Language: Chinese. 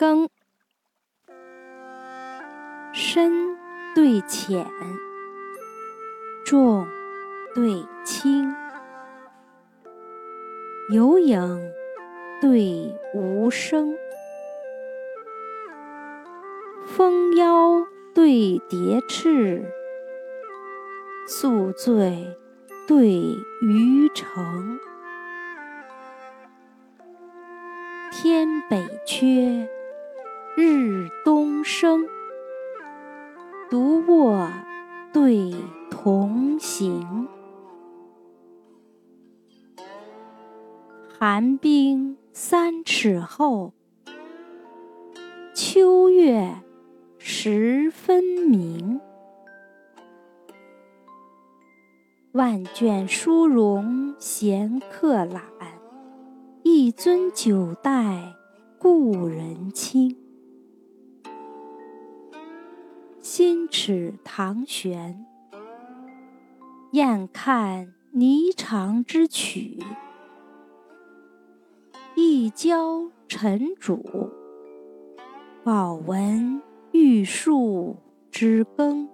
更，深对浅，重对轻，有影对无声，蜂腰对蝶翅，宿醉对渔城。天北缺，日东升。独卧对同行。寒冰三尺厚，秋月十分明。万卷书容闲客懒。一樽酒待故人倾，心齿堂悬，厌看霓裳之曲；一交尘主，饱闻玉树之耕。